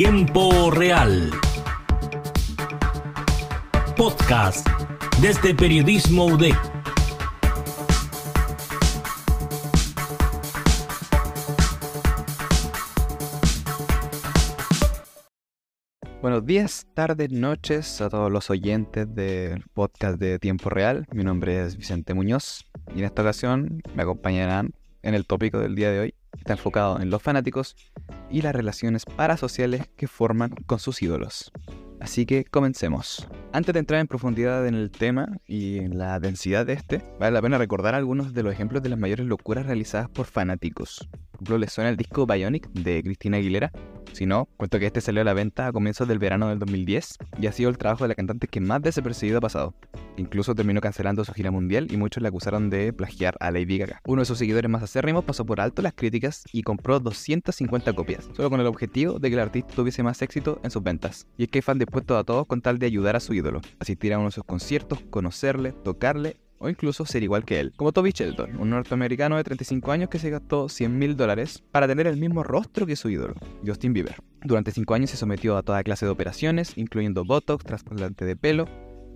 Tiempo Real. Podcast desde Periodismo UDEC. Buenos días, tardes, noches a todos los oyentes del podcast de Tiempo Real. Mi nombre es Vicente Muñoz y en esta ocasión me acompañarán en el tópico del día de hoy. Está enfocado en los fanáticos y las relaciones parasociales que forman con sus ídolos. Así que comencemos. Antes de entrar en profundidad en el tema y en la densidad de este, vale la pena recordar algunos de los ejemplos de las mayores locuras realizadas por fanáticos. Ejemplo, ¿les suena el disco Bionic de Cristina Aguilera? Si no, cuento que este salió a la venta a comienzos del verano del 2010 y ha sido el trabajo de la cantante que más desapercibido ha pasado. Incluso terminó cancelando su gira mundial y muchos le acusaron de plagiar a Lady Gaga. Uno de sus seguidores más acérrimos pasó por alto las críticas y compró 250 copias, solo con el objetivo de que el artista tuviese más éxito en sus ventas. Y es que hay fans dispuestos a todo con tal de ayudar a su ídolo, asistir a uno de sus conciertos, conocerle, tocarle o incluso ser igual que él, como Toby Shelton, un norteamericano de 35 años que se gastó 100 mil dólares para tener el mismo rostro que su ídolo, Justin Bieber. Durante 5 años se sometió a toda clase de operaciones, incluyendo Botox, trasplante de pelo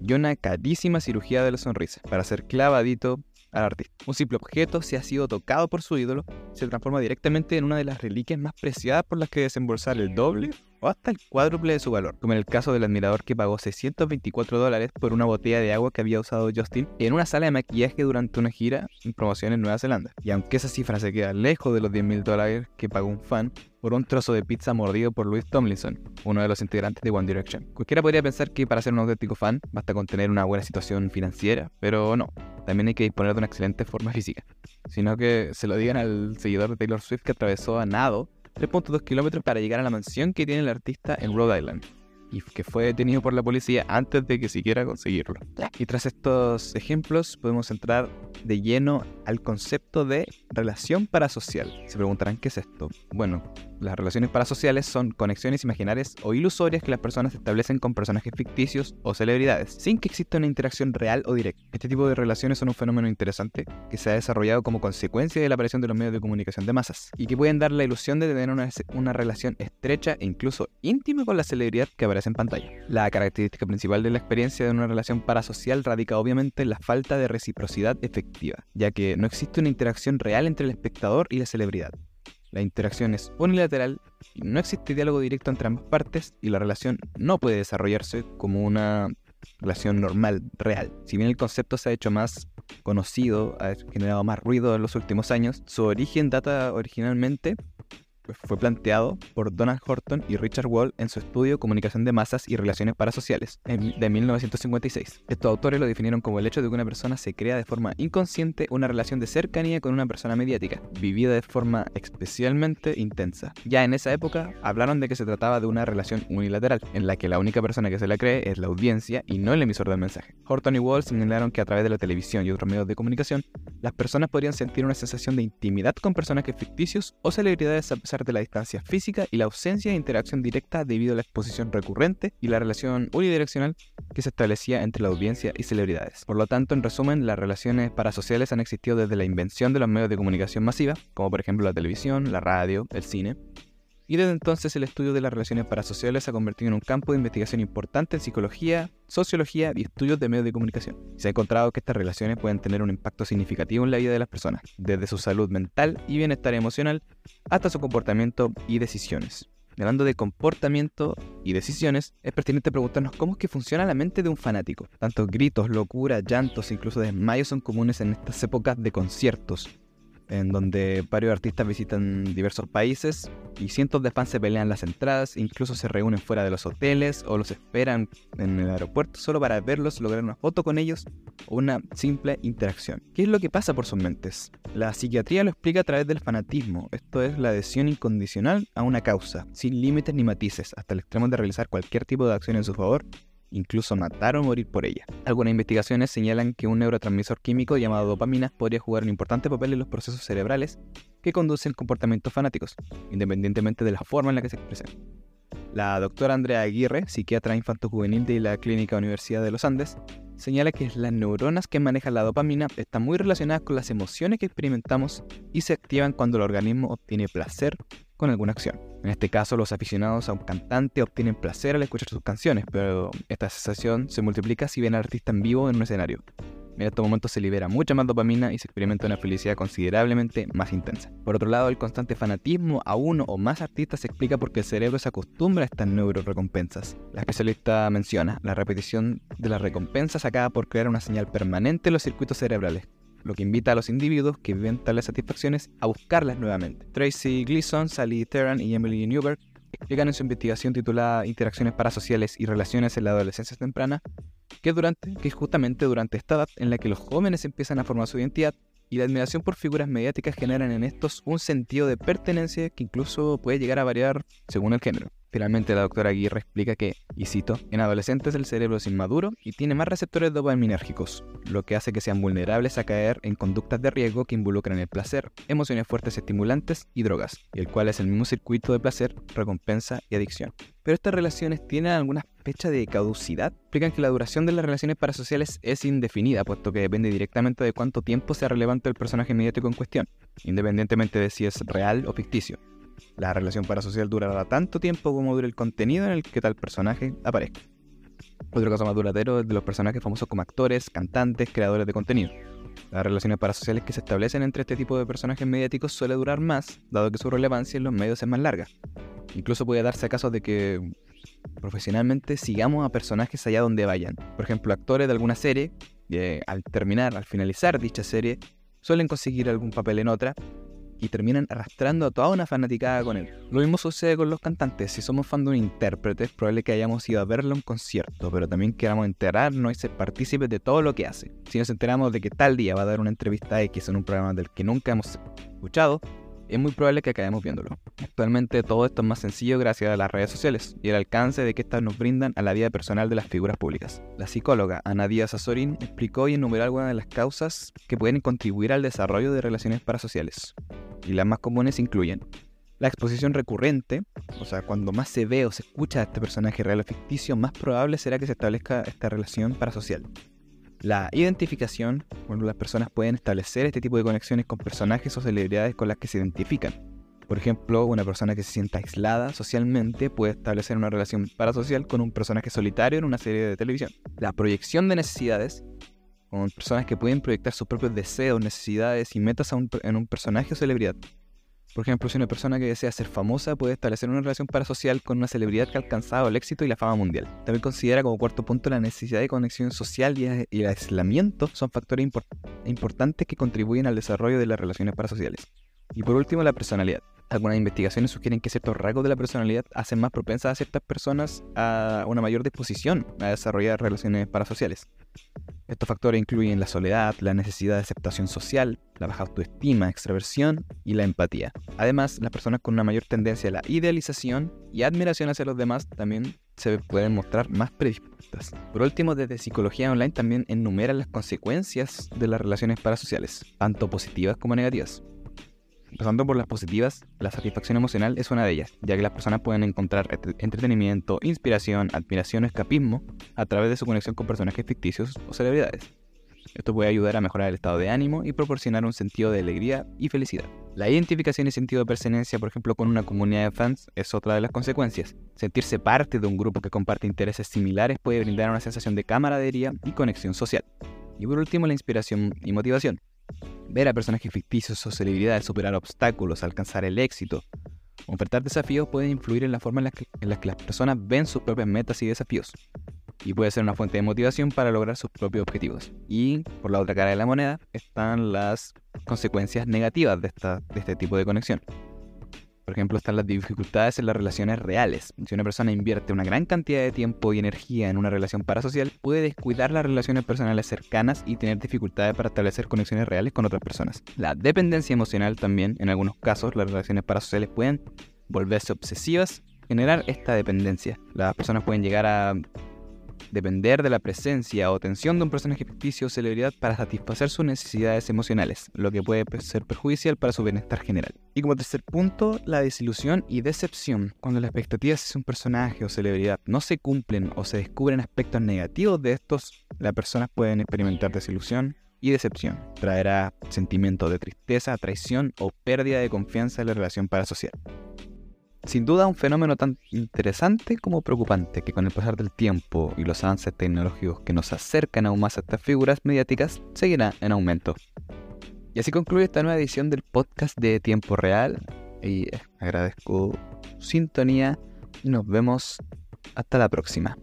y una carísima cirugía de la sonrisa para ser clavadito al artista. Un simple objeto, si ha sido tocado por su ídolo, se transforma directamente en una de las reliquias más preciadas por las que desembolsar el doble o hasta el cuádruple de su valor, como en el caso del admirador que pagó 624 dólares por una botella de agua que había usado Justin en una sala de maquillaje durante una gira en promoción en Nueva Zelanda. Y aunque esa cifra se queda lejos de los 10 mil dólares que pagó un fan por un trozo de pizza mordido por Louis Tomlinson, uno de los integrantes de One Direction. Cualquiera podría pensar que para ser un auténtico fan basta con tener una buena situación financiera, pero no, también hay que disponer de una excelente forma física. Sino que se lo digan al seguidor de Taylor Swift que atravesó a nado 3.2 kilómetros para llegar a la mansión que tiene el artista en Rhode Island y que fue detenido por la policía antes de que siquiera conseguirlo. Y tras estos ejemplos podemos entrar de lleno al concepto de relación parasocial. Se preguntarán qué es esto. Bueno, las relaciones parasociales son conexiones imaginarias o ilusorias que las personas establecen con personajes ficticios o celebridades, sin que exista una interacción real o directa. Este tipo de relaciones son un fenómeno interesante que se ha desarrollado como consecuencia de la aparición de los medios de comunicación de masas y que pueden dar la ilusión de tener una, relación estrecha e incluso íntima con la celebridad que aparece en pantalla. La característica principal de la experiencia de una relación parasocial radica obviamente en la falta de reciprocidad efectiva, ya que no existe una interacción real entre el espectador y la celebridad. La interacción es unilateral no existe diálogo directo entre ambas partes y la relación no puede desarrollarse como una relación normal, real. Si bien el concepto se ha hecho más conocido, ha generado más ruido en los últimos años, su origen data originalmente fue planteado por Donald Horton y Richard Wall en su estudio Comunicación de Masas y Relaciones Parasociales de 1956. Estos autores lo definieron como el hecho de que una persona se crea de forma inconsciente una relación de cercanía con una persona mediática, vivida de forma especialmente intensa. Ya en esa época hablaron de que se trataba de una relación unilateral, en la que la única persona que se la cree es la audiencia y no el emisor del mensaje. Horton y Wall señalaron que a través de la televisión y otros medios de comunicación, las personas podrían sentir una sensación de intimidad con personajes ficticios o celebridades a pesar de la distancia física y la ausencia de interacción directa debido a la exposición recurrente y la relación unidireccional que se establecía entre la audiencia y celebridades. Por lo tanto, en resumen, las relaciones parasociales han existido desde la invención de los medios de comunicación masiva, como por ejemplo la televisión, la radio, el cine, y desde entonces el estudio de las relaciones parasociales se ha convertido en un campo de investigación importante en psicología, sociología y estudios de medios de comunicación. Se ha encontrado que estas relaciones pueden tener un impacto significativo en la vida de las personas, desde su salud mental y bienestar emocional hasta su comportamiento y decisiones. Hablando de comportamiento y decisiones, es pertinente preguntarnos cómo es que funciona la mente de un fanático. Tantos gritos, locura, llantos, incluso desmayos son comunes en estas épocas de conciertos, en donde varios artistas visitan diversos países y cientos de fans se pelean las entradas, incluso se reúnen fuera de los hoteles o los esperan en el aeropuerto solo para verlos, lograr una foto con ellos o una simple interacción. ¿Qué es lo que pasa por sus mentes? La psiquiatría lo explica a través del fanatismo, esto es la adhesión incondicional a una causa, sin límites ni matices, hasta el extremo de realizar cualquier tipo de acción en su favor incluso matar o morir por ella. Algunas investigaciones señalan que un neurotransmisor químico llamado dopamina podría jugar un importante papel en los procesos cerebrales que conducen comportamientos fanáticos, independientemente de la forma en la que se expresen. La doctora Andrea Aguirre, psiquiatra infanto-juvenil de la Clínica Universidad de los Andes, señala que las neuronas que manejan la dopamina están muy relacionadas con las emociones que experimentamos y se activan cuando el organismo obtiene placer con alguna acción. En este caso, los aficionados a un cantante obtienen placer al escuchar sus canciones, pero esta sensación se multiplica si ven al artista en vivo en un escenario. En estos momentos se libera mucha más dopamina y se experimenta una felicidad considerablemente más intensa. Por otro lado, el constante fanatismo a uno o más artistas se explica porque el cerebro se acostumbra a estas neurorecompensas. La especialista menciona, la repetición de las recompensas acaba por crear una señal permanente en los circuitos cerebrales, lo que invita a los individuos que viven tales satisfacciones a buscarlas nuevamente. Tracy Gleason, Sally Terran y Emily Newberg explican en su investigación titulada Interacciones parasociales y relaciones en la adolescencia temprana que, durante, que justamente durante esta edad en la que los jóvenes empiezan a formar su identidad y la admiración por figuras mediáticas generan en estos un sentido de pertenencia que incluso puede llegar a variar según el género. Finalmente, la doctora Aguirre explica que, y cito, en adolescentes el cerebro es inmaduro y tiene más receptores dopaminérgicos, lo que hace que sean vulnerables a caer en conductas de riesgo que involucran el placer, emociones fuertes estimulantes y drogas, el cual es el mismo circuito de placer, recompensa y adicción. Pero estas relaciones tienen alguna fecha de caducidad. Explican que la duración de las relaciones parasociales es indefinida, puesto que depende directamente de cuánto tiempo sea relevante el personaje mediático en cuestión, independientemente de si es real o ficticio. La relación parasocial durará tanto tiempo como dure el contenido en el que tal personaje aparezca. Otro caso más duradero es de los personajes famosos como actores, cantantes, creadores de contenido. Las relaciones parasociales que se establecen entre este tipo de personajes mediáticos suele durar más, dado que su relevancia en los medios es más larga. Incluso puede darse casos de que profesionalmente sigamos a personajes allá donde vayan. Por ejemplo, actores de alguna serie, al terminar, al finalizar dicha serie, suelen conseguir algún papel en otra y terminan arrastrando a toda una fanaticada con él. Lo mismo sucede con los cantantes. Si somos fan de un intérprete, es probable que hayamos ido a verlo en concierto, pero también queramos enterarnos y ser partícipes de todo lo que hace. Si nos enteramos de que tal día va a dar una entrevista X en un programa del que nunca hemos escuchado, es muy probable que acabemos viéndolo. Actualmente todo esto es más sencillo gracias a las redes sociales y el alcance de que estas nos brindan a la vida personal de las figuras públicas. La psicóloga Ana Díaz Azorín explicó y enumeró algunas de las causas que pueden contribuir al desarrollo de relaciones parasociales. Y las más comunes incluyen la exposición recurrente, o sea, cuando más se ve o se escucha a este personaje real o ficticio, más probable será que se establezca esta relación parasocial. La identificación, cuando las personas pueden establecer este tipo de conexiones con personajes o celebridades con las que se identifican. Por ejemplo, una persona que se sienta aislada socialmente puede establecer una relación parasocial con un personaje solitario en una serie de televisión. La proyección de necesidades, con personas que pueden proyectar sus propios deseos, necesidades y metas en un personaje o celebridad. Por ejemplo, si una persona que desea ser famosa puede establecer una relación parasocial con una celebridad que ha alcanzado el éxito y la fama mundial. También considera como cuarto punto la necesidad de conexión social y el aislamiento son factores importantes que contribuyen al desarrollo de las relaciones parasociales. Y por último, la personalidad. Algunas investigaciones sugieren que ciertos rasgos de la personalidad hacen más propensas a ciertas personas a una mayor disposición a desarrollar relaciones parasociales. Estos factores incluyen la soledad, la necesidad de aceptación social, la baja autoestima, extraversión y la empatía. Además, las personas con una mayor tendencia a la idealización y admiración hacia los demás también se pueden mostrar más predispuestas. Por último, desde Psicología Online también enumeran las consecuencias de las relaciones parasociales, tanto positivas como negativas. Pasando por las positivas, la satisfacción emocional es una de ellas, ya que las personas pueden encontrar entretenimiento, inspiración, admiración o escapismo a través de su conexión con personajes ficticios o celebridades. Esto puede ayudar a mejorar el estado de ánimo y proporcionar un sentido de alegría y felicidad. La identificación y sentido de pertenencia, por ejemplo, con una comunidad de fans es otra de las consecuencias. Sentirse parte de un grupo que comparte intereses similares puede brindar una sensación de camaradería y conexión social. Y por último, la inspiración y motivación. Ver a personajes ficticios o celebridades superar obstáculos, alcanzar el éxito, ofertar desafíos puede influir en la forma en la, que, en la que las personas ven sus propias metas y desafíos. Y puede ser una fuente de motivación para lograr sus propios objetivos. Y por la otra cara de la moneda están las consecuencias negativas de, esta, de este tipo de conexión. Por ejemplo, están las dificultades en las relaciones reales. Si una persona invierte una gran cantidad de tiempo y energía en una relación parasocial, puede descuidar las relaciones personales cercanas y tener dificultades para establecer conexiones reales con otras personas. La dependencia emocional también, en algunos casos, las relaciones parasociales pueden volverse obsesivas, generar esta dependencia. Las personas pueden llegar a depender de la presencia o tensión de un personaje ficticio o celebridad para satisfacer sus necesidades emocionales, lo que puede ser perjudicial para su bienestar general. Y como tercer punto, la desilusión y decepción. Cuando las expectativas de un personaje o celebridad no se cumplen o se descubren aspectos negativos de estos, las personas pueden experimentar desilusión y decepción. Traerá sentimientos de tristeza, traición o pérdida de confianza en la relación parasocial. Sin duda un fenómeno tan interesante como preocupante que con el pasar del tiempo y los avances tecnológicos que nos acercan aún más a estas figuras mediáticas seguirá en aumento. Y así concluye esta nueva edición del podcast de Tiempo Real y agradezco su sintonía y nos vemos hasta la próxima.